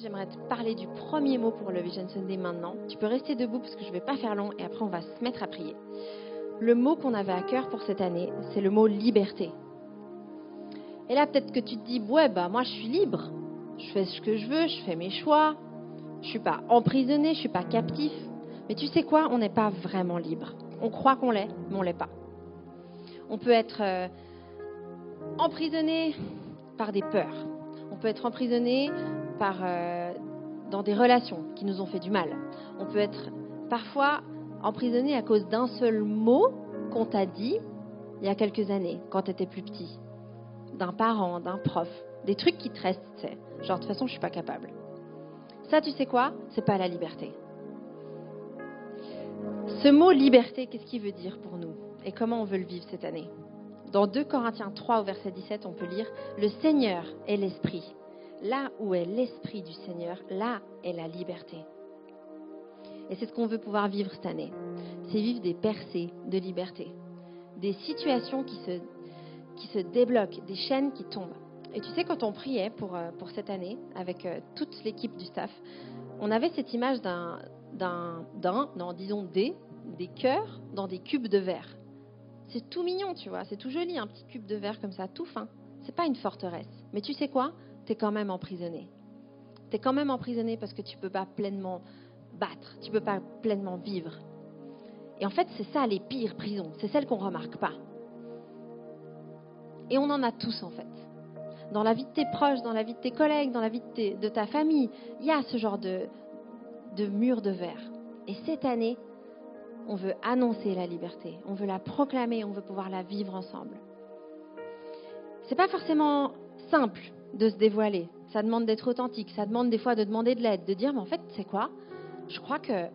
J'aimerais te parler du premier mot pour le Vision Sunday maintenant. Tu peux rester debout parce que je ne vais pas faire long et après on va se mettre à prier. Le mot qu'on avait à cœur pour cette année, c'est le mot liberté. Et là, peut-être que tu te dis, ouais, bah moi je suis libre. Je fais ce que je veux, je fais mes choix. Je suis pas emprisonné, je suis pas captif. Mais tu sais quoi? On n'est pas vraiment libre. On croit qu'on l'est, mais on l'est pas. On peut être euh, emprisonné par des peurs. On peut être emprisonné euh, dans des relations qui nous ont fait du mal. On peut être parfois emprisonné à cause d'un seul mot qu'on t'a dit il y a quelques années, quand tu étais plus petit. D'un parent, d'un prof. Des trucs qui te restent, tu sais. Genre, de toute façon, je suis pas capable. Ça, tu sais quoi? C'est pas la liberté. Ce mot liberté, qu'est-ce qu'il veut dire pour nous? Et comment on veut le vivre cette année? Dans 2 Corinthiens 3 au verset 17, on peut lire Le Seigneur est l'Esprit. Là où est l'Esprit du Seigneur, là est la liberté. Et c'est ce qu'on veut pouvoir vivre cette année. C'est vivre des percées de liberté. Des situations qui se, débloquent, des chaînes qui tombent. Et tu sais, quand on priait pour, euh, cette année, avec euh, toute l'équipe du staff, on avait cette image d'un, d'un, d'un non, disons des, des cœurs dans des cubes de verre. C'est tout mignon, tu vois, c'est tout joli, un petit cube de verre comme ça, tout fin. C'est pas une forteresse. Mais tu sais quoi? Tu es quand même emprisonné. Tu es quand même emprisonné parce que tu peux pas pleinement battre, tu peux pas pleinement vivre. Et en fait, c'est ça les pires prisons, c'est celles qu'on remarque pas. Et on en a tous en fait. Dans la vie de tes proches, dans la vie de tes collègues, dans la vie de, de ta famille, il y a ce genre de, de mur de verre. Et cette année, on veut annoncer la liberté, on veut la proclamer, on veut pouvoir la vivre ensemble. C'est pas forcément simple de se dévoiler. Ça demande d'être authentique, ça demande des fois de demander de l'aide, de dire mais en fait, c'est quoi? Je crois que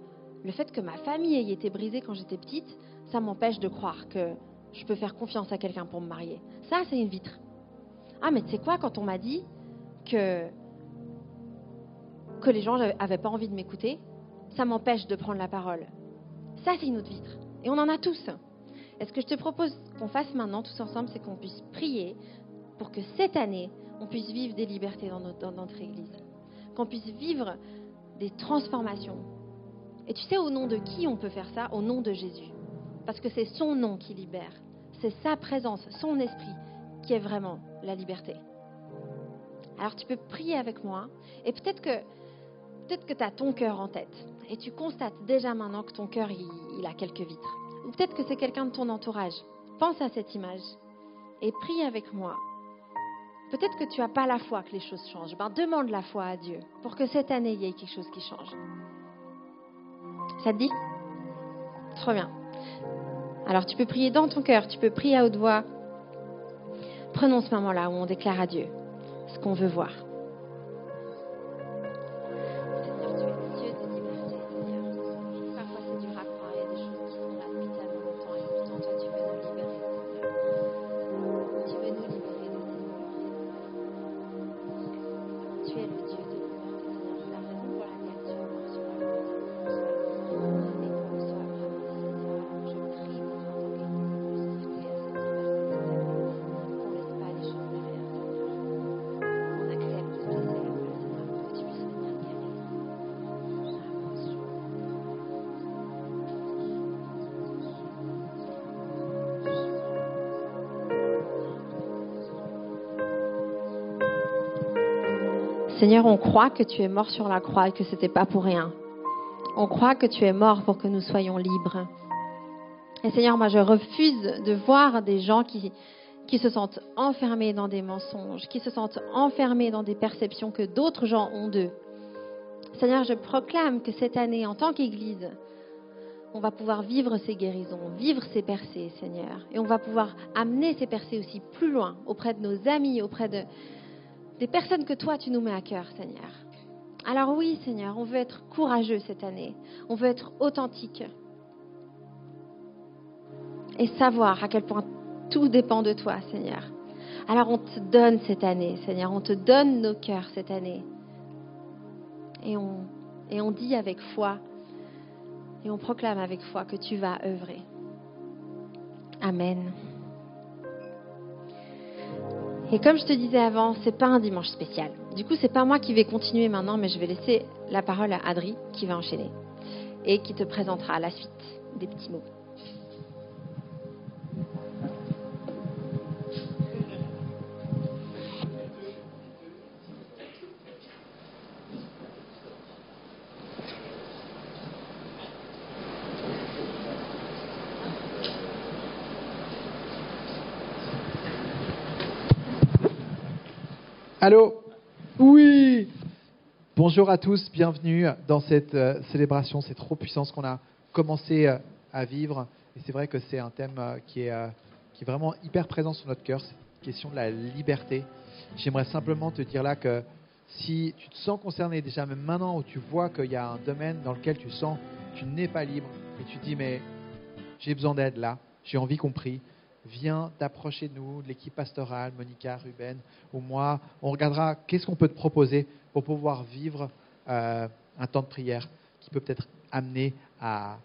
le fait que ma famille ait été brisée quand j'étais petite, ça m'empêche de croire que je peux faire confiance à quelqu'un pour me marier. Ça, c'est une vitre. Ah, mais c'est quoi quand on m'a dit que que les gens n'avaient pas envie de m'écouter, ça m'empêche de prendre la parole. Ça, c'est une autre vitre. Et on en a tous. Et ce que je te propose qu'on fasse maintenant, tous ensemble, c'est qu'on puisse prier pour que cette année, on puisse vivre des libertés dans notre, Église. Qu'on puisse vivre des transformations. Et tu sais au nom de qui on peut faire ça? Au nom de Jésus. Parce que c'est son nom qui libère. C'est sa présence, son esprit qui est vraiment la liberté. Alors tu peux prier avec moi. Et peut-être que peut-être que tu as ton cœur en tête et tu constates déjà maintenant que ton cœur, il, a quelques vitres. Ou peut-être que c'est quelqu'un de ton entourage. Pense à cette image et prie avec moi. Peut-être que tu n'as pas la foi que les choses changent. Ben, demande la foi à Dieu pour que cette année, il y ait quelque chose qui change. Ça te dit? Trop bien. Alors tu peux prier dans ton cœur, tu peux prier à haute voix. Prenons ce moment-là où on déclare à Dieu ce qu'on veut voir. Seigneur, on croit que tu es mort sur la croix et que ce n'était pas pour rien. On croit que tu es mort pour que nous soyons libres. Et Seigneur, moi je refuse de voir des gens qui, qui se sentent enfermés dans des mensonges, qui se sentent enfermés dans des perceptions que d'autres gens ont d'eux. Seigneur, je proclame que cette année, en tant qu'Église, on va pouvoir vivre ces guérisons, vivre ces percées, Seigneur. Et on va pouvoir amener ces percées aussi plus loin, auprès de nos amis, auprès de, des personnes que toi, tu nous mets à cœur, Seigneur. Alors oui, Seigneur, on veut être courageux cette année. On veut être authentique. Et savoir à quel point tout dépend de toi, Seigneur. Alors on te donne cette année, Seigneur. On te donne nos cœurs cette année. Et on, et on dit avec foi, et on proclame avec foi que tu vas œuvrer. Amen. Et comme je te disais avant, c'est pas un dimanche spécial. Du coup, c'est pas moi qui vais continuer maintenant, mais je vais laisser la parole à Adri qui va enchaîner et qui te présentera la suite des petits mots. Allô Oui Bonjour à tous, bienvenue dans cette euh, célébration. C'est trop puissant ce qu'on a commencé euh, à vivre. Et c'est vrai que c'est un thème euh, qui, est, qui est vraiment hyper présent sur notre cœur, cette question de la liberté. J'aimerais simplement te dire là que si tu te sens concerné déjà même maintenant où tu vois qu'il y a un domaine dans lequel tu sens que tu n'es pas libre et tu te dis mais j'ai besoin d'aide là, j'ai envie qu'on prie, viens t'approcher de nous, l'équipe pastorale, Monica, Ruben ou moi. On regardera qu'est-ce qu'on peut te proposer pour pouvoir vivre euh, un temps de prière qui peut peut-être amener à,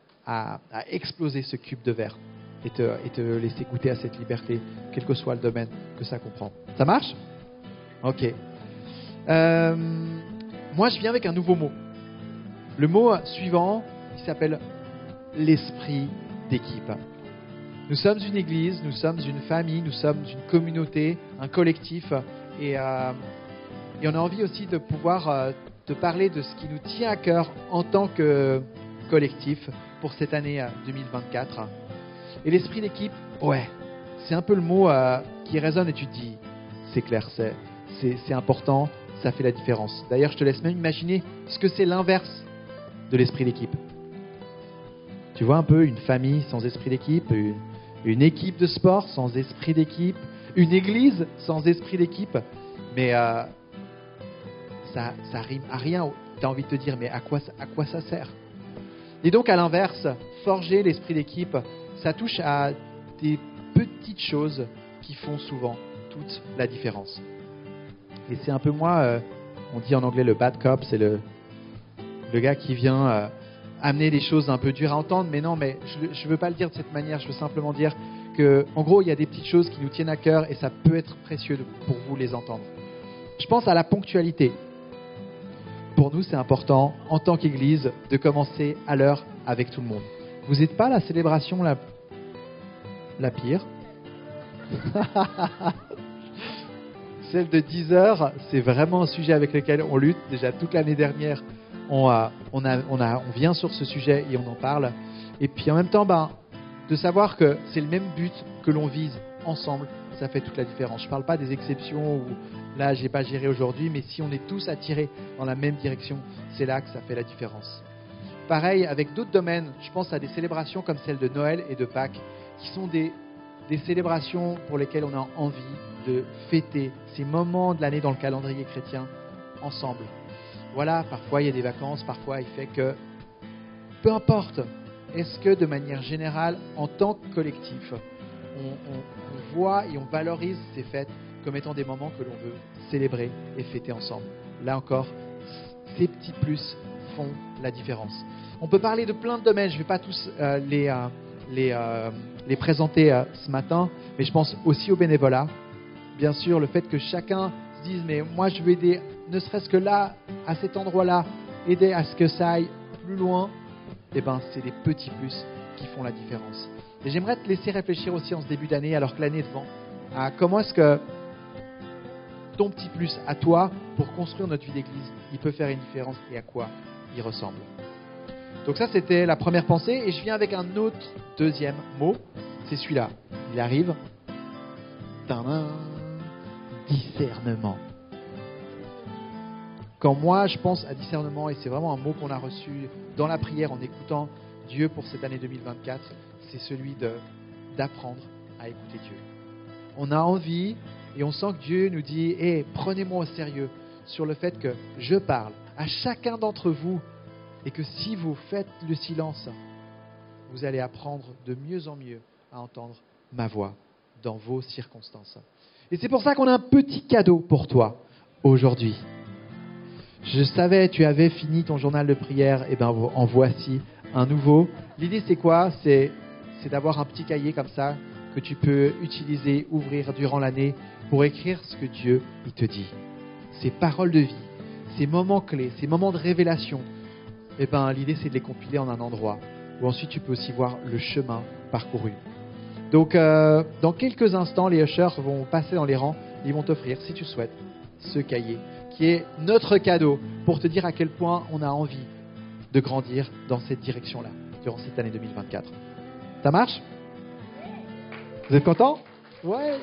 exploser ce cube de verre et te, laisser goûter à cette liberté, quel que soit le domaine que ça comprend. Ça marche? Ok. Euh, moi, je viens avec un nouveau mot. Le mot suivant, il s'appelle l'esprit d'équipe. Nous sommes une église, nous sommes une famille, nous sommes une communauté, un collectif. Et, euh, on a envie aussi de pouvoir euh, te parler de ce qui nous tient à cœur en tant que collectif pour cette année 2024. Euh, et l'esprit d'équipe, ouais, c'est un peu le mot qui résonne et tu te dis, c'est clair, c'est important, ça fait la différence. D'ailleurs, je te laisse même imaginer ce que c'est l'inverse de l'esprit d'équipe. Tu vois un peu une famille sans esprit d'équipe, équipe de sport sans esprit d'équipe, une église sans esprit d'équipe, mais euh, ça, ça rime à rien. Tu as envie de te dire, mais à quoi, à quoi ça sert? Et donc, à l'inverse, forger l'esprit d'équipe, ça touche à des petites choses qui font souvent toute la différence. Et c'est un peu moi, euh, on dit en anglais le bad cop, c'est le, le gars qui vient euh, amener des choses un peu dures à entendre, mais non, mais je ne veux pas le dire de cette manière, je veux simplement dire que, en gros, il y a des petites choses qui nous tiennent à cœur et ça peut être précieux pour vous les entendre. Je pense à la ponctualité. Pour nous, c'est important, en tant qu'Église, de commencer à l'heure avec tout le monde. Vous n'êtes pas la célébration la, la pire? Celle de 10 heures, c'est vraiment un sujet avec lequel on lutte. Déjà toute l'année dernière, on, vient sur ce sujet et on en parle. Et puis en même temps, ben, de savoir que c'est le même but que l'on vise ensemble, ça fait toute la différence. Je ne parle pas des exceptions où là, j'ai pas géré aujourd'hui, mais si on est tous attirés dans la même direction, c'est là que ça fait la différence. Pareil, avec d'autres domaines, je pense à des célébrations comme celle de Noël et de Pâques, qui sont des célébrations pour lesquelles on a envie de fêter ces moments de l'année dans le calendrier chrétien ensemble voilà, parfois il y a des vacances, parfois il fait que, peu importe, est-ce que de manière générale, en tant que collectif, on, voit et on valorise ces fêtes comme étant des moments que l'on veut célébrer et fêter ensemble? Là encore, ces petits plus font la différence. On peut parler de plein de domaines, je ne vais pas tous euh, les, euh, euh, les, présenter ce matin, mais je pense aussi au bénévolat. Bien sûr, le fait que chacun se dise, mais moi je veux aider ne serait-ce que là, à cet endroit-là, aider à ce que ça aille plus loin, eh ben, c'est des petits plus qui font la différence. Et j'aimerais te laisser réfléchir aussi en ce début d'année, alors que l'année est devant, à comment est-ce que ton petit plus à toi, pour construire notre vie d'église, il peut faire une différence et à quoi il ressemble. Donc ça, c'était la première pensée. Et je viens avec un autre deuxième mot. C'est celui-là. Il arrive. Discernement. Quand moi, je pense à discernement, et c'est vraiment un mot qu'on a reçu dans la prière en écoutant Dieu pour cette année 2024, c'est celui d'apprendre à écouter Dieu. On a envie et on sent que Dieu nous dit hey, prenez-moi au sérieux sur le fait que je parle à chacun d'entre vous et que si vous faites le silence, vous allez apprendre de mieux en mieux à entendre ma voix dans vos circonstances. Et c'est pour ça qu'on a un petit cadeau pour toi aujourd'hui. Je savais, tu avais fini ton journal de prière, et eh ben en voici un nouveau. L'idée c'est quoi? C'est d'avoir un petit cahier comme ça que tu peux utiliser, ouvrir durant l'année pour écrire ce que Dieu il te dit. ces paroles de vie, ces moments clés, ces moments de révélation, eh ben, l'idée c'est de les compiler en un endroit où ensuite tu peux aussi voir le chemin parcouru. Donc, euh, dans quelques instants, les ushers vont passer dans les rangs. Ils vont t'offrir, si tu souhaites, ce cahier qui est notre cadeau pour te dire à quel point on a envie de grandir dans cette direction-là durant cette année 2024. Ça marche? Vous êtes content Ouais.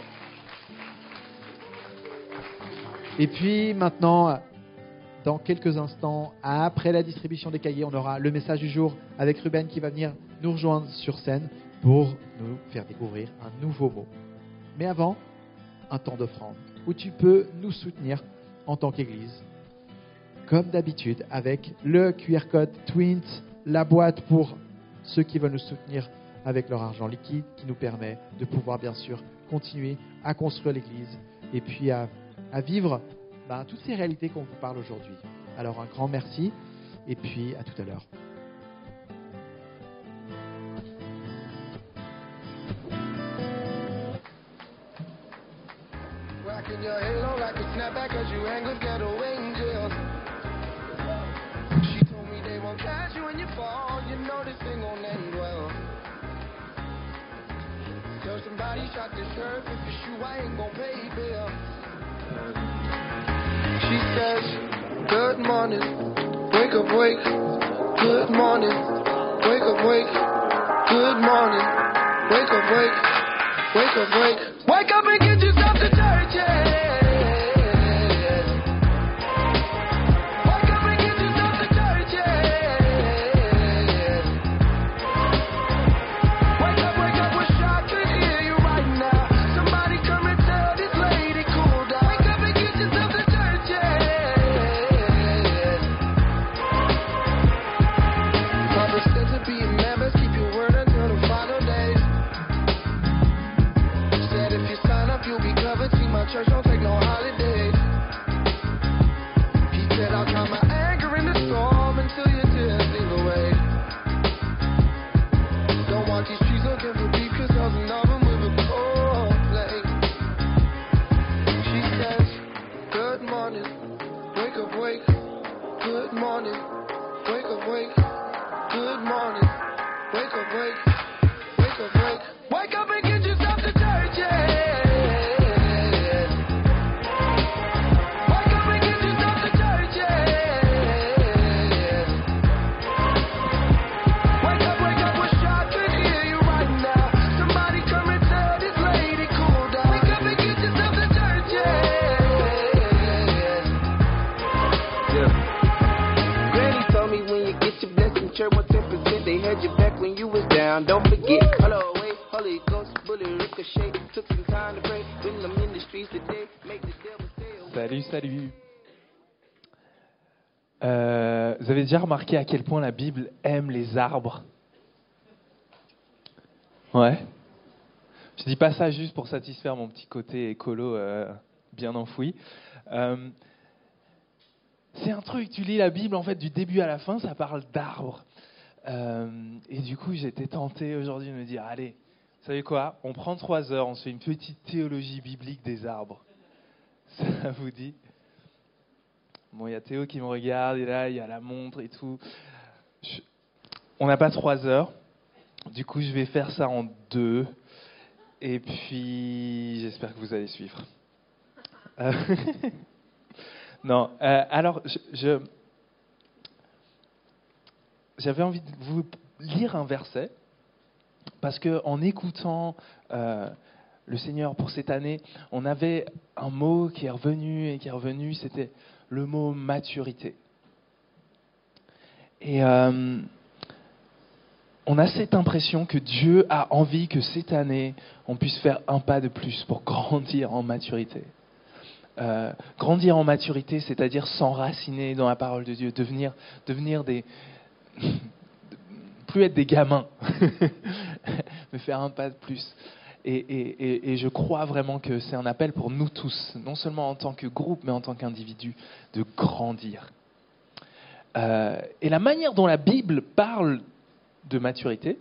Et puis maintenant, dans quelques instants, après la distribution des cahiers, on aura le message du jour avec Ruben qui va venir nous rejoindre sur scène pour nous faire découvrir un nouveau mot. Mais avant, un temps d'offrande où tu peux nous soutenir en tant qu'Église. Comme d'habitude, avec le QR code Twint, la boîte pour ceux qui veulent nous soutenir avec leur argent liquide, qui nous permet de pouvoir bien sûr continuer à construire l'Église et puis à, vivre ben, toutes ces réalités qu'on vous parle aujourd'hui. Alors un grand merci et puis à tout à l'heure. Your halo like a snapback cause you hang with ghetto angels. She told me they won't catch you when you fall, you know this thing won't end well. Tell somebody shot the sheriff if shoe, I ain't pay. She says, good morning, wake up, wake, good morning, wake up, wake, good morning, wake up, wake, wake up, wake, Good morning, wake up, wake. Good morning, wake up, wake. Wake up, wake. Salut, salut. Euh, vous avez déjà remarqué à quel point la Bible aime les arbres? Ouais. Je dis pas ça juste pour satisfaire mon petit côté écolo euh, bien enfoui. Euh, c'est un truc, tu lis la Bible en fait du début à la fin, ça parle d'arbres. Et du coup, j'étais tenté aujourd'hui de me dire, allez, vous savez quoi On prend trois heures, on se fait une petite théologie biblique des arbres. Ça vous dit? Bon, il y a Théo qui me regarde, et là, il y a la montre et tout. On n'a pas trois heures. Du coup, je vais faire ça en deux. Et puis, j'espère que vous allez suivre. Euh, non, euh, alors, je, j'avais envie de vous lire un verset parce qu'en écoutant euh, le Seigneur pour cette année, on avait un mot qui est revenu et qui est revenu, c'était le mot maturité. Et euh, on a cette impression que Dieu a envie que cette année, on puisse faire un pas de plus pour grandir en maturité. Euh, grandir en maturité, c'est-à-dire s'enraciner dans la parole de Dieu, devenir, devenir des, plus être des gamins, mais faire un pas de plus. Et, je crois vraiment que c'est un appel pour nous tous, non seulement en tant que groupe, mais en tant qu'individu, de grandir. Euh, et la manière dont la Bible parle de maturité,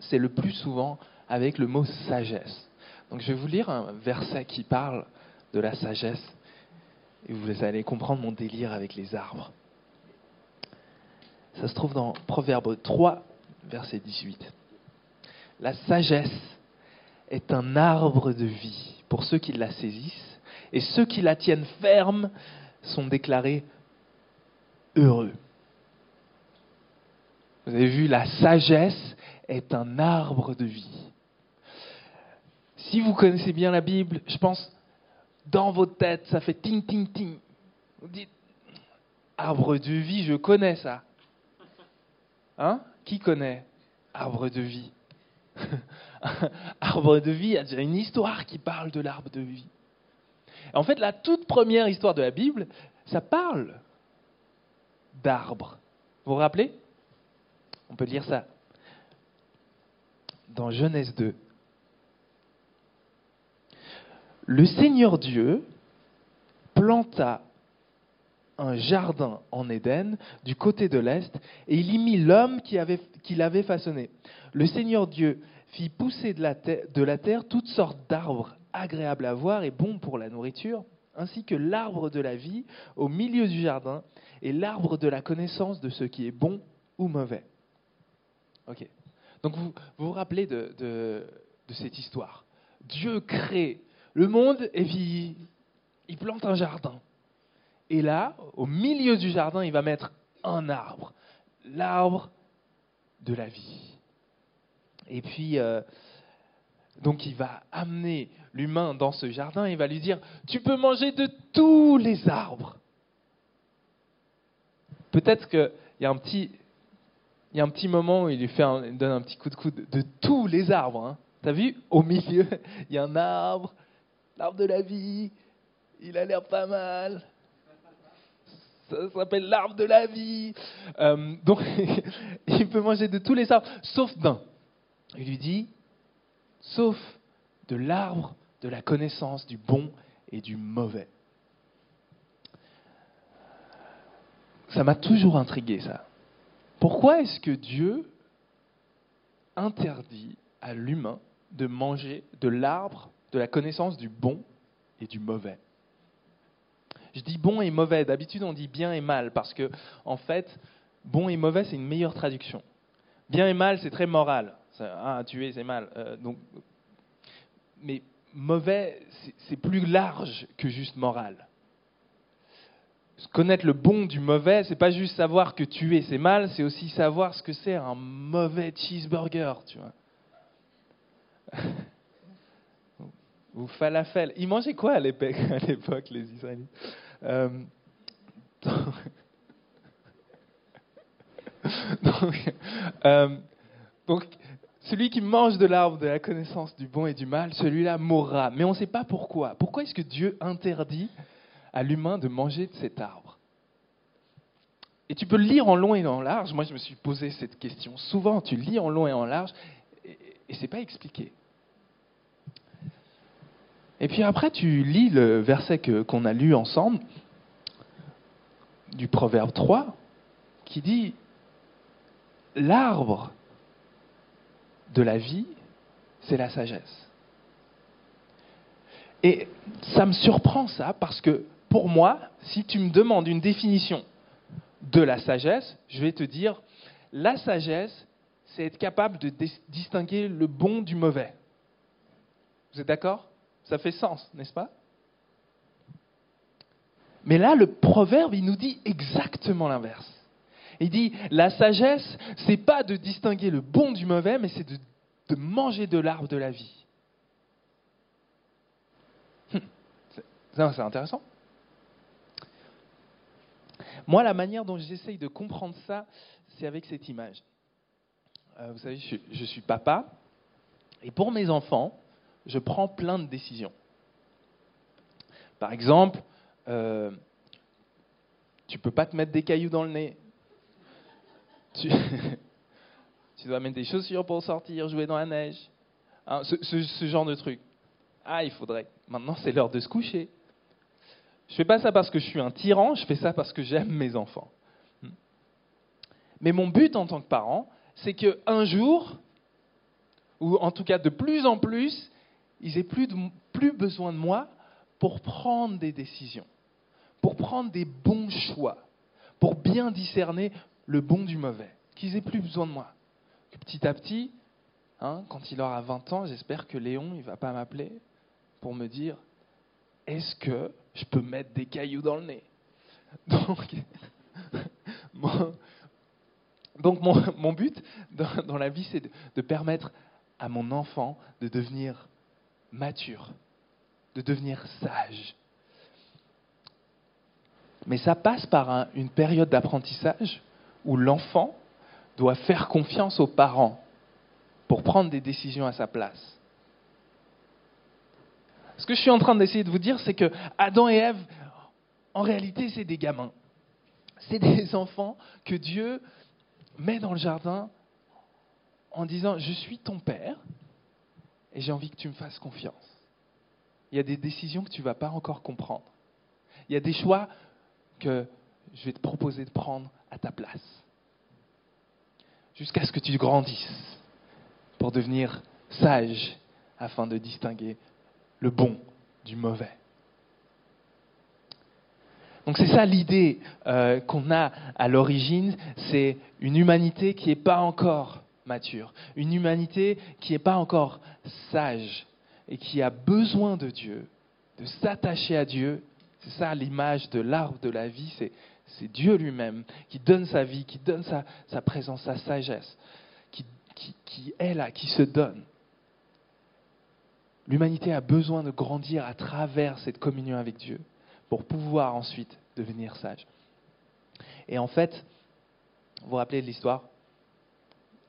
c'est le plus souvent avec le mot sagesse. Donc je vais vous lire un verset qui parle de la sagesse. Et vous allez comprendre mon délire avec les arbres. Ça se trouve dans Proverbe 3, verset 18. La sagesse est un arbre de vie pour ceux qui la saisissent, et ceux qui la tiennent ferme sont déclarés heureux. Vous avez vu, la sagesse est un arbre de vie. Si vous connaissez bien la Bible, je pense, dans votre tête, ça fait ting, ting, ting. Vous dites, arbre de vie, je connais ça. Hein? Qui connaît? Arbre de vie Arbre de vie, il y a une histoire qui parle de l'arbre de vie. En fait, la toute première histoire de la Bible, ça parle d'arbres. Vous vous rappelez? On peut lire ça dans Genèse 2. Le Seigneur Dieu planta un jardin en Éden du côté de l'Est et il y mit l'homme qui, l'avait façonné. Le Seigneur Dieu fit pousser de la, terre, toutes sortes d'arbres agréables à voir et bons pour la nourriture, ainsi que l'arbre de la vie au milieu du jardin et l'arbre de la connaissance de ce qui est bon ou mauvais. Donc vous vous, rappelez de, de, cette histoire. Dieu crée le monde et puis il plante un jardin. Et là, au milieu du jardin, il va mettre un arbre, l'arbre de la vie. Et puis, euh, donc il va amener l'humain dans ce jardin, il va lui dire, tu peux manger de tous les arbres. Peut-être qu'il y a un petit... Il y a un petit moment où il lui fait donne un petit coup de coude de, tous les arbres. Hein. T'as vu? Au milieu, il y a un arbre, l'arbre de la vie. Il a l'air pas mal. Ça s'appelle l'arbre de la vie. Euh, donc, il peut manger de tous les arbres, sauf d'un. Il lui dit, sauf de l'arbre de la connaissance du bon et du mauvais. Ça m'a toujours intrigué, ça. Pourquoi est-ce que Dieu interdit à l'humain de manger de l'arbre de la connaissance du bon et du mauvais? Je dis bon et mauvais. D'habitude, on dit bien et mal parce que, en fait, bon et mauvais, c'est une meilleure traduction. Bien et mal, c'est très moral. Ah, tuer, c'est mal. Euh, donc, mais mauvais, c'est plus large que juste moral. Connaître le bon du mauvais, c'est pas juste savoir que tuer c'est mal, c'est aussi savoir ce que c'est un mauvais cheeseburger, tu vois. Ou falafel. Ils mangeaient quoi à l'époque, les Israélites? Euh, donc, euh, donc, celui qui mange de l'arbre de la connaissance du bon et du mal, celui-là mourra. Mais on ne sait pas pourquoi. Pourquoi est-ce que Dieu interdit à l'humain de manger de cet arbre? Et tu peux lire en long et en large. Moi, je me suis posé cette question souvent. Tu lis en long et en large et, et c'est pas expliqué. Et puis après, tu lis le verset qu'on a lu ensemble du Proverbe 3 qui dit L'arbre de la vie, c'est la sagesse. Et ça me surprend ça, parce que pour moi, si tu me demandes une définition de la sagesse, je vais te dire, la sagesse, c'est être capable de distinguer le bon du mauvais. Vous êtes d'accord? Ça fait sens, n'est-ce pas? Mais là, le proverbe, il nous dit exactement l'inverse. Il dit, la sagesse, c'est pas de distinguer le bon du mauvais, mais c'est de, manger de l'arbre de la vie. Hum, c'est intéressant. Moi, la manière dont j'essaye de comprendre ça, c'est avec cette image. Euh, vous savez, je, suis papa, et pour mes enfants, je prends plein de décisions. Par exemple, euh, tu peux pas te mettre des cailloux dans le nez. Tu, dois mettre des chaussures pour sortir, jouer dans la neige. Hein, ce, genre de truc. Ah, il faudrait. Maintenant, c'est l'heure de se coucher. Je fais pas ça parce que je suis un tyran, je fais ça parce que j'aime mes enfants. Hmm. Mais mon but en tant que parent, c'est qu'un jour, ou en tout cas de plus en plus, ils aient plus, besoin de moi pour prendre des décisions, pour prendre des bons choix, pour bien discerner le bon du mauvais, qu'ils aient plus besoin de moi. Petit à petit, hein, quand il aura 20 ans, j'espère que Léon, il va pas m'appeler pour me dire est-ce que je peux mettre des cailloux dans le nez? Donc mon, but dans, la vie, c'est de, permettre à mon enfant de devenir mature, de devenir sage. Mais ça passe par une période d'apprentissage où l'enfant doit faire confiance aux parents pour prendre des décisions à sa place. Ce que je suis en train d'essayer de vous dire, c'est que Adam et Ève, en réalité, c'est des gamins. C'est des enfants que Dieu met dans le jardin en disant, je suis ton père et j'ai envie que tu me fasses confiance. Il y a des décisions que tu ne vas pas encore comprendre. Il y a des choix que je vais te proposer de prendre à ta place. Jusqu'à ce que tu grandisses pour devenir sage afin de distinguer le bon du mauvais. Donc c'est ça l'idée euh, qu'on a à l'origine, c'est une humanité qui n'est pas encore une humanité qui n'est pas encore sage et qui a besoin de Dieu, de s'attacher à Dieu. C'est ça l'image de l'arbre de la vie, c'est, Dieu lui-même qui donne sa vie, qui donne sa, présence, sa sagesse, qui, qui est là, qui se donne. L'humanité a besoin de grandir à travers cette communion avec Dieu pour pouvoir ensuite devenir sage. Et en fait, vous vous rappelez de l'histoire?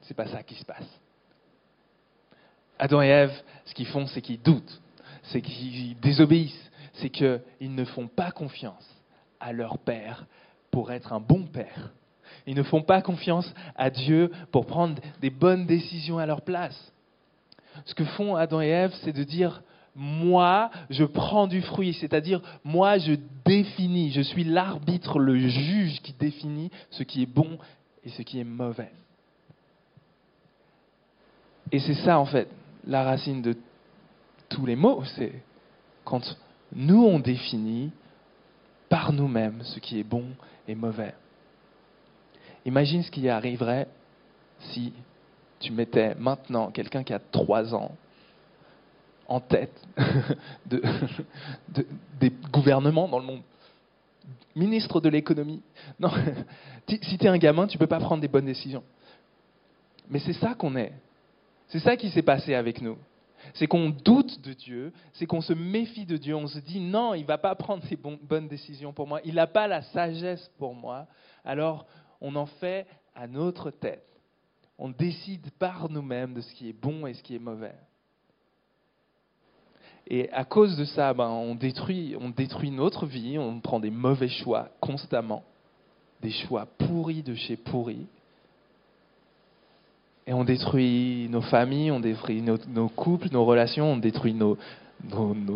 C'est pas ça qui se passe. Adam et Ève, ce qu'ils font, c'est qu'ils doutent, c'est qu'ils désobéissent, c'est qu'ils ne font pas confiance à leur père pour être un bon père. Ils ne font pas confiance à Dieu pour prendre des bonnes décisions à leur place. Ce que font Adam et Ève, c'est de dire, moi, je prends du fruit, c'est-à-dire, moi, je définis, je suis l'arbitre, le juge qui définit ce qui est bon et ce qui est mauvais. Et c'est ça, en fait, la racine de tous les mots, c'est quand nous, on définit par nous-mêmes ce qui est bon et mauvais. Imagine ce qui arriverait si tu mettais maintenant quelqu'un qui a trois ans en tête des gouvernements dans le monde, ministre de l'économie. Non, si tu es un gamin, tu ne peux pas prendre des bonnes décisions. Mais c'est ça qu'on est. C'est ça qui s'est passé avec nous. C'est qu'on doute de Dieu, c'est qu'on se méfie de Dieu, on se dit non, il ne va pas prendre des bonnes décisions pour moi, il n'a pas la sagesse pour moi, alors on en fait à notre tête on décide par nous-mêmes de ce qui est bon et ce qui est mauvais. Et à cause de ça, ben, on, détruit, on détruit notre vie, on prend des mauvais choix constamment, des choix pourris de chez pourris. Et on détruit nos familles, on détruit nos, couples, nos relations, on détruit nos,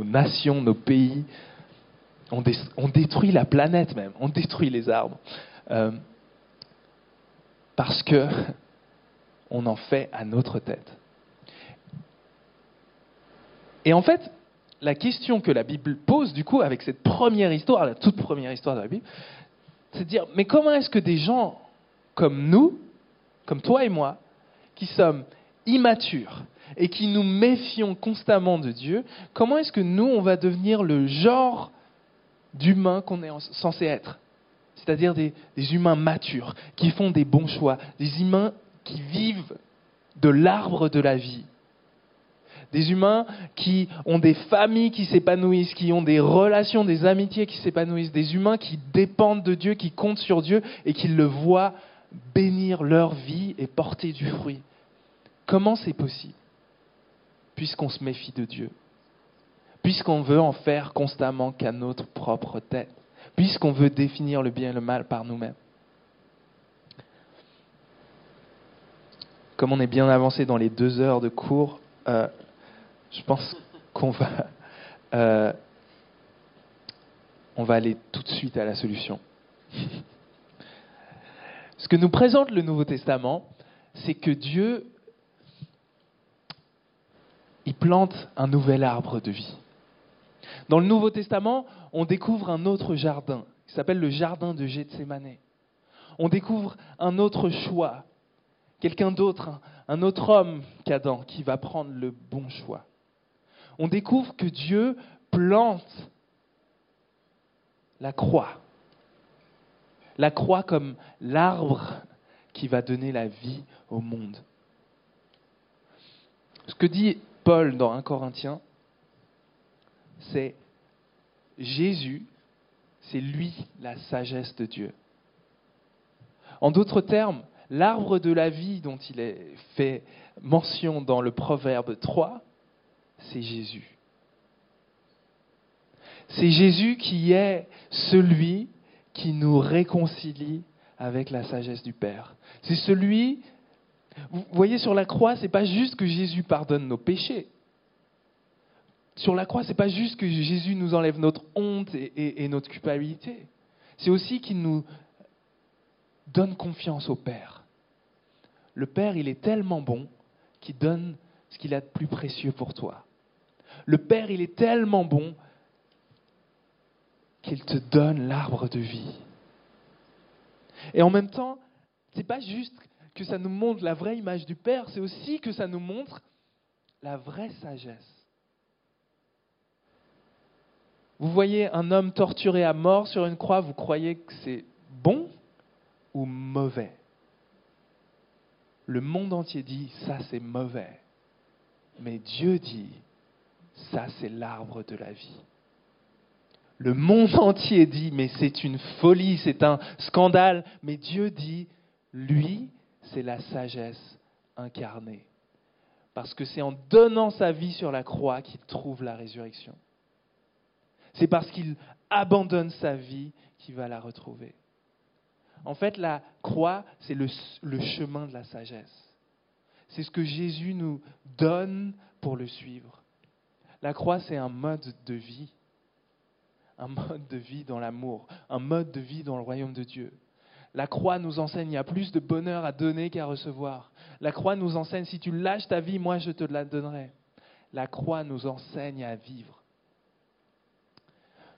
nations, nos pays. On, détruit la planète même, on détruit les arbres. Euh, parce que on en fait à notre tête. Et en fait, la question que la Bible pose, du coup, avec cette première histoire, la toute première histoire de la Bible, c'est de dire, mais comment est-ce que des gens comme nous, comme toi et moi, qui sommes immatures et qui nous méfions constamment de Dieu, comment est-ce que nous, on va devenir le genre d'humain qu'on est censé être? C'est-à-dire des, des, humains matures, qui font des bons choix, des humains qui vivent de l'arbre de la vie. Des humains qui ont des familles qui s'épanouissent, qui ont des relations, des amitiés qui s'épanouissent. Des humains qui dépendent de Dieu, qui comptent sur Dieu et qui le voient bénir leur vie et porter du fruit. Comment c'est possible Puisqu'on se méfie de Dieu. Puisqu'on veut en faire constamment qu'à notre propre tête. Puisqu'on veut définir le bien et le mal par nous-mêmes? comme on est bien avancé dans les deux heures de cours, euh, je pense qu'on va, euh, on va aller tout de suite à la solution. Ce que nous présente le Nouveau Testament, c'est que Dieu, il plante un nouvel arbre de vie. Dans le Nouveau Testament, on découvre un autre jardin, qui s'appelle le jardin de Gethsemane. On découvre un autre choix, quelqu'un d'autre, un autre homme qu'Adam qui va prendre le bon choix. On découvre que Dieu plante la croix. La croix comme l'arbre qui va donner la vie au monde. Ce que dit Paul dans 1 Corinthiens, c'est Jésus, c'est lui la sagesse de Dieu. En d'autres termes, l'arbre de la vie dont il est fait mention dans le Proverbe 3, c'est Jésus. C'est Jésus qui est celui qui nous réconcilie avec la sagesse du Père. C'est celui, vous voyez sur la croix, c'est pas juste que Jésus pardonne nos péchés. Sur la croix, c'est pas juste que Jésus nous enlève notre honte et, et notre culpabilité. C'est aussi qu'il nous donne confiance au Père. Le Père, il est tellement bon qu'il donne ce qu'il a de plus précieux pour toi. Le Père, il est tellement bon qu'il te donne l'arbre de vie. Et en même temps, ce n'est pas juste que ça nous montre la vraie image du Père, c'est aussi que ça nous montre la vraie sagesse. Vous voyez un homme torturé à mort sur une croix, vous croyez que c'est bon ou mauvais? Le monde entier dit ça c'est mauvais. Mais Dieu dit ça c'est l'arbre de la vie. Le monde entier dit, mais c'est une folie, c'est un scandale. Mais Dieu dit, lui, c'est la sagesse incarnée. Parce que c'est en donnant sa vie sur la croix qu'il trouve la résurrection. C'est parce qu'il abandonne sa vie qu'il va la retrouver. En fait, la croix, c'est le, chemin de la sagesse. C'est ce que Jésus nous donne pour le suivre. La croix, c'est un mode de vie un mode de vie dans l'amour, un mode de vie dans le royaume de Dieu. La croix nous enseigne, il y a plus de bonheur à donner qu'à recevoir. La croix nous enseigne, si tu lâches ta vie, moi je te la donnerai. La croix nous enseigne à vivre.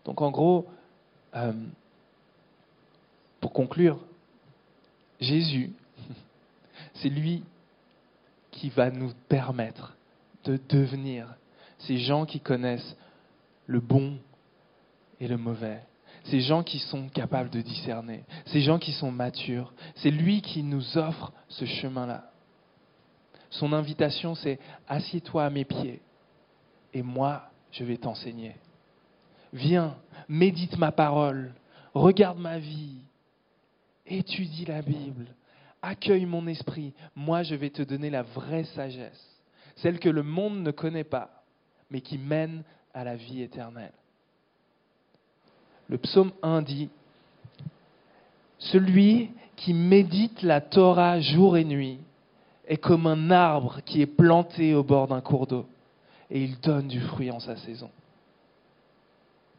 Donc en gros, euh, pour conclure, Jésus, c'est lui qui va nous permettre de devenir ces gens qui connaissent le bon, et le mauvais. Ces gens qui sont capables de discerner, ces gens qui sont matures, c'est lui qui nous offre ce chemin-là. Son invitation, c'est assieds-toi à mes pieds et moi, je vais t'enseigner. Viens, médite ma parole, regarde ma vie, étudie la Bible, accueille mon esprit. Moi, je vais te donner la vraie sagesse, celle que le monde ne connaît pas, mais qui mène à la vie éternelle. Le psaume 1 dit, Celui qui médite la Torah jour et nuit est comme un arbre qui est planté au bord d'un cours d'eau et il donne du fruit en sa saison.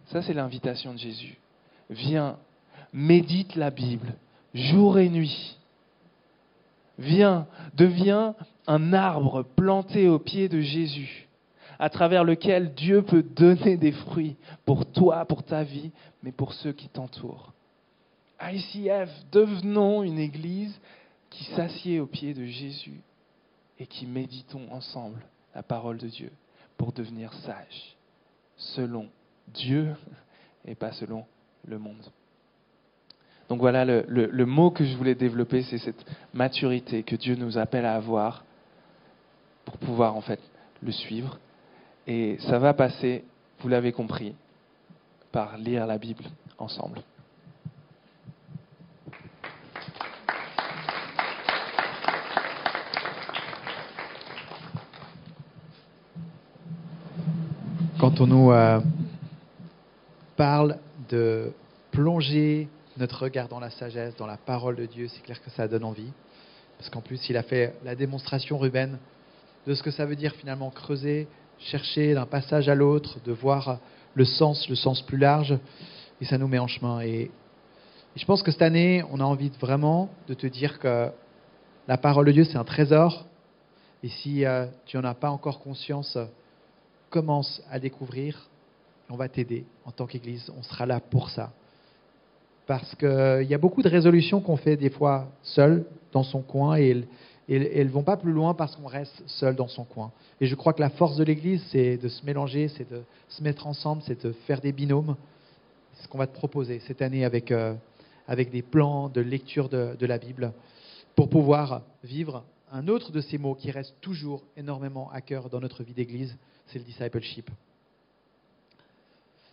Ça, c'est l'invitation de Jésus. Viens, médite la Bible jour et nuit. Viens, deviens un arbre planté au pied de Jésus à travers lequel Dieu peut donner des fruits pour toi, pour ta vie, mais pour ceux qui t'entourent. ICF, devenons une église qui s'assied au pied de Jésus et qui méditons ensemble la parole de Dieu pour devenir sages, selon Dieu et pas selon le monde. Donc voilà, le, mot que je voulais développer, c'est cette maturité que Dieu nous appelle à avoir pour pouvoir en fait le suivre et ça va passer, vous l'avez compris, par lire la Bible ensemble. Quand on nous euh, parle de plonger notre regard dans la sagesse, dans la parole de Dieu, c'est clair que ça donne envie. Parce qu'en plus, il a fait la démonstration, Ruben, de ce que ça veut dire finalement creuser chercher d'un passage à l'autre, de voir le sens, le sens plus large, et ça nous met en chemin. Et, je pense que cette année, on a envie vraiment de te dire que la parole de Dieu, c'est un trésor, et si euh, tu n'en as pas encore conscience, commence à découvrir On va t'aider en tant qu'Église. On sera là pour ça. Parce qu'il y a beaucoup de résolutions qu'on fait des fois seul, dans son coin, et elles ne vont pas plus loin parce qu'on reste seul dans son coin. Et je crois que la force de l'Église, c'est de se mélanger, c'est de se mettre ensemble, c'est de faire des binômes. C'est ce qu'on va te proposer cette année avec, euh, avec des plans de lecture de, de la Bible pour pouvoir vivre un autre de ces mots qui reste toujours énormément à cœur dans notre vie d'Église, c'est le discipleship.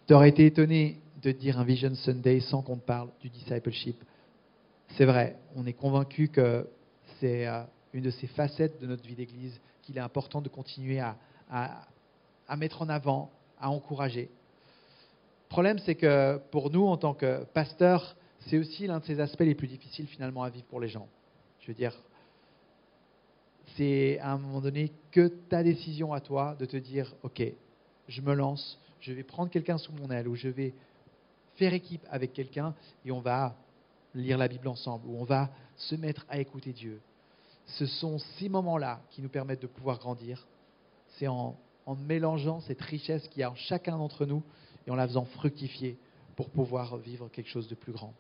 Tu aurais été étonné de dire un Vision Sunday sans qu'on te parle du discipleship. C'est vrai, on est convaincu que c'est euh, une de ces facettes de notre vie d'Église qu'il est important de continuer à, à, mettre en avant, à encourager. Le problème, c'est que pour nous, en tant que pasteurs, c'est aussi l'un de ces aspects les plus difficiles finalement à vivre pour les gens. Je veux dire, c'est à un moment donné que ta décision à toi de te dire, OK, je me lance, je vais prendre quelqu'un sous mon aile ou je vais faire équipe avec quelqu'un et on va lire la Bible ensemble ou on va se mettre à écouter Dieu. Ce sont ces moments-là qui nous permettent de pouvoir grandir. C'est en, mélangeant cette richesse qu'il y a en chacun d'entre nous et en la faisant fructifier pour pouvoir vivre quelque chose de plus grand.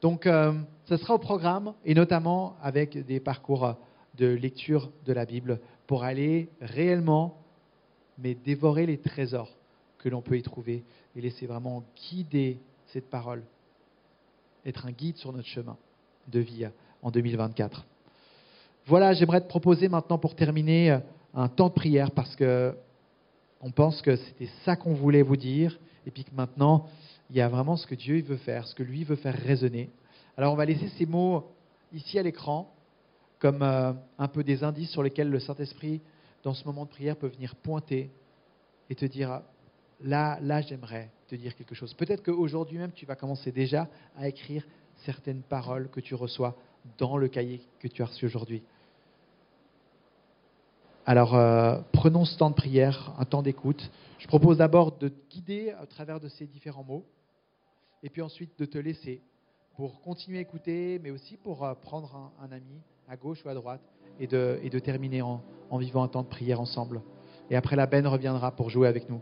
Donc, euh, ce sera au programme et notamment avec des parcours de lecture de la Bible pour aller réellement, mais dévorer les trésors que l'on peut y trouver et laisser vraiment guider cette parole, être un guide sur notre chemin de vie en 2024. Voilà, j'aimerais te proposer maintenant pour terminer un temps de prière parce que on pense que c'était ça qu'on voulait vous dire et puis que maintenant il y a vraiment ce que Dieu veut faire, ce que lui veut faire résonner. Alors on va laisser ces mots ici à l'écran comme euh, un peu des indices sur lesquels le Saint-Esprit, dans ce moment de prière, peut venir pointer et te dire, là, là j'aimerais te dire quelque chose. Peut-être qu'aujourd'hui même, tu vas commencer déjà à écrire certaines paroles que tu reçois dans le cahier que tu as reçu aujourd'hui. Alors, euh, prenons ce temps de prière, un temps d'écoute. Je propose d'abord de te guider à travers de ces différents mots, et puis ensuite de te laisser pour continuer à écouter, mais aussi pour euh, prendre un ami, à gauche ou à droite, et de, terminer en, en vivant un temps de prière ensemble. Et après, la Ben reviendra pour jouer avec nous.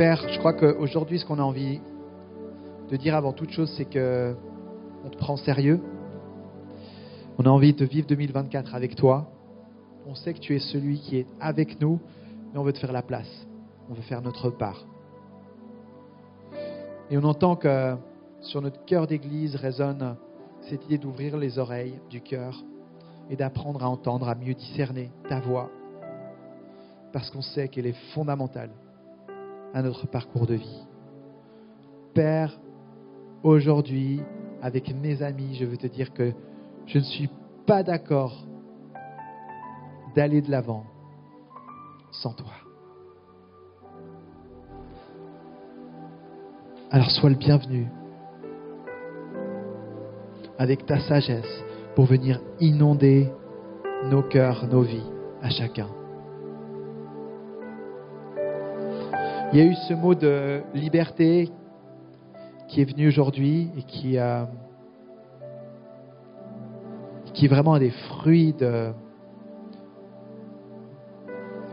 Père, je crois qu'aujourd'hui, ce qu'on a envie de dire avant toute chose, c'est que on te prend sérieux. On a envie de vivre 2024 avec toi. On sait que tu es celui qui est avec nous, mais on veut te faire la place. On veut faire notre part. Et on entend que sur notre cœur d'église résonne cette idée d'ouvrir les oreilles du cœur et d'apprendre à entendre, à mieux discerner ta voix, parce qu'on sait qu'elle est fondamentale à notre parcours de vie. Père, aujourd'hui, avec mes amis, je veux te dire que je ne suis pas d'accord d'aller de l'avant sans toi. Alors sois le bienvenu avec ta sagesse pour venir inonder nos cœurs, nos vies à chacun. Il y a eu ce mot de liberté qui est venu aujourd'hui et qui, est vraiment des fruits de,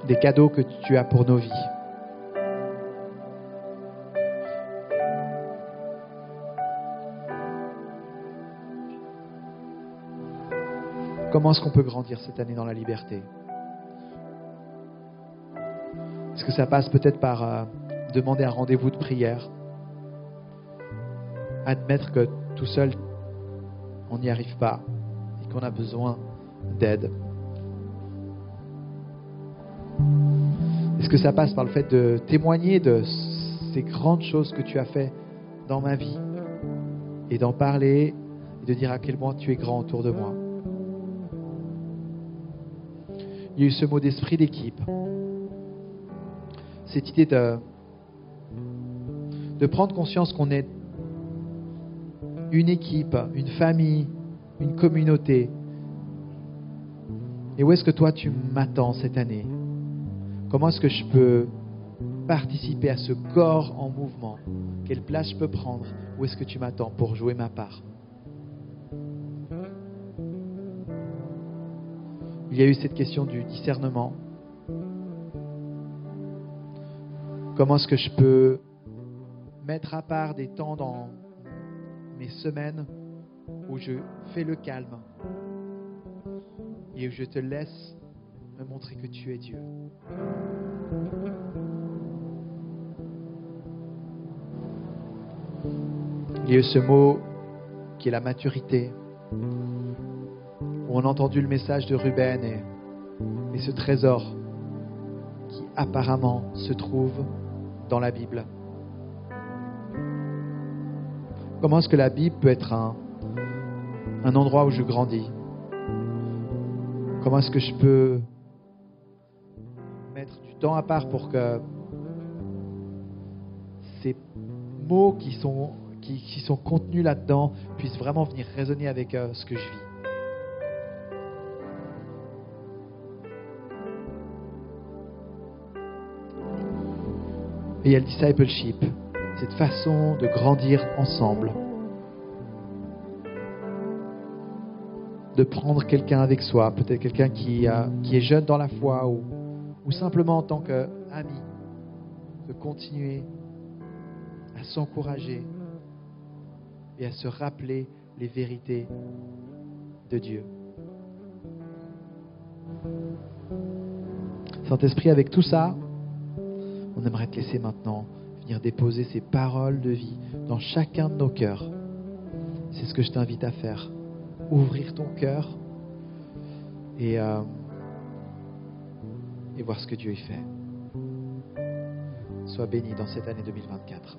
des cadeaux que tu as pour nos vies. Comment est-ce qu'on peut grandir cette année dans la liberté? Que ça passe peut-être par euh, demander un rendez-vous de prière. Admettre que tout seul, on n'y arrive pas et qu'on a besoin d'aide. Est-ce que ça passe par le fait de témoigner de ces grandes choses que tu as fait dans ma vie et d'en parler et de dire à quel point tu es grand autour de moi? Il y a eu ce mot d'esprit d'équipe cette idée de, prendre conscience qu'on est une équipe, une famille, une communauté. Et où est-ce que toi tu m'attends cette année? Comment est-ce que je peux participer à ce corps en mouvement? Quelle place je peux prendre? Où est-ce que tu m'attends pour jouer ma part? Il y a eu cette question du discernement. Comment est-ce que je peux mettre à part des temps dans mes semaines où je fais le calme et où je te laisse me montrer que tu es Dieu? Il y a eu ce mot qui est la maturité. On a entendu le message de Ruben et, et ce trésor qui apparemment se trouve dans la Bible. Comment est-ce que la Bible peut être un, endroit où je grandis? Comment est-ce que je peux mettre du temps à part pour que ces mots qui sont, qui, qui sont contenus là-dedans puissent vraiment venir résonner avec euh, ce que je vis? Et le discipleship, cette façon de grandir ensemble. De prendre quelqu'un avec soi, peut-être quelqu'un qui, est jeune dans la foi ou simplement en tant qu'ami, de continuer à s'encourager et à se rappeler les vérités de Dieu. Saint-Esprit, avec tout ça, on aimerait te laisser maintenant venir déposer ces paroles de vie dans chacun de nos cœurs. C'est ce que je t'invite à faire. Ouvrir ton cœur et, euh, voir ce que Dieu y fait. Sois béni dans cette année 2024.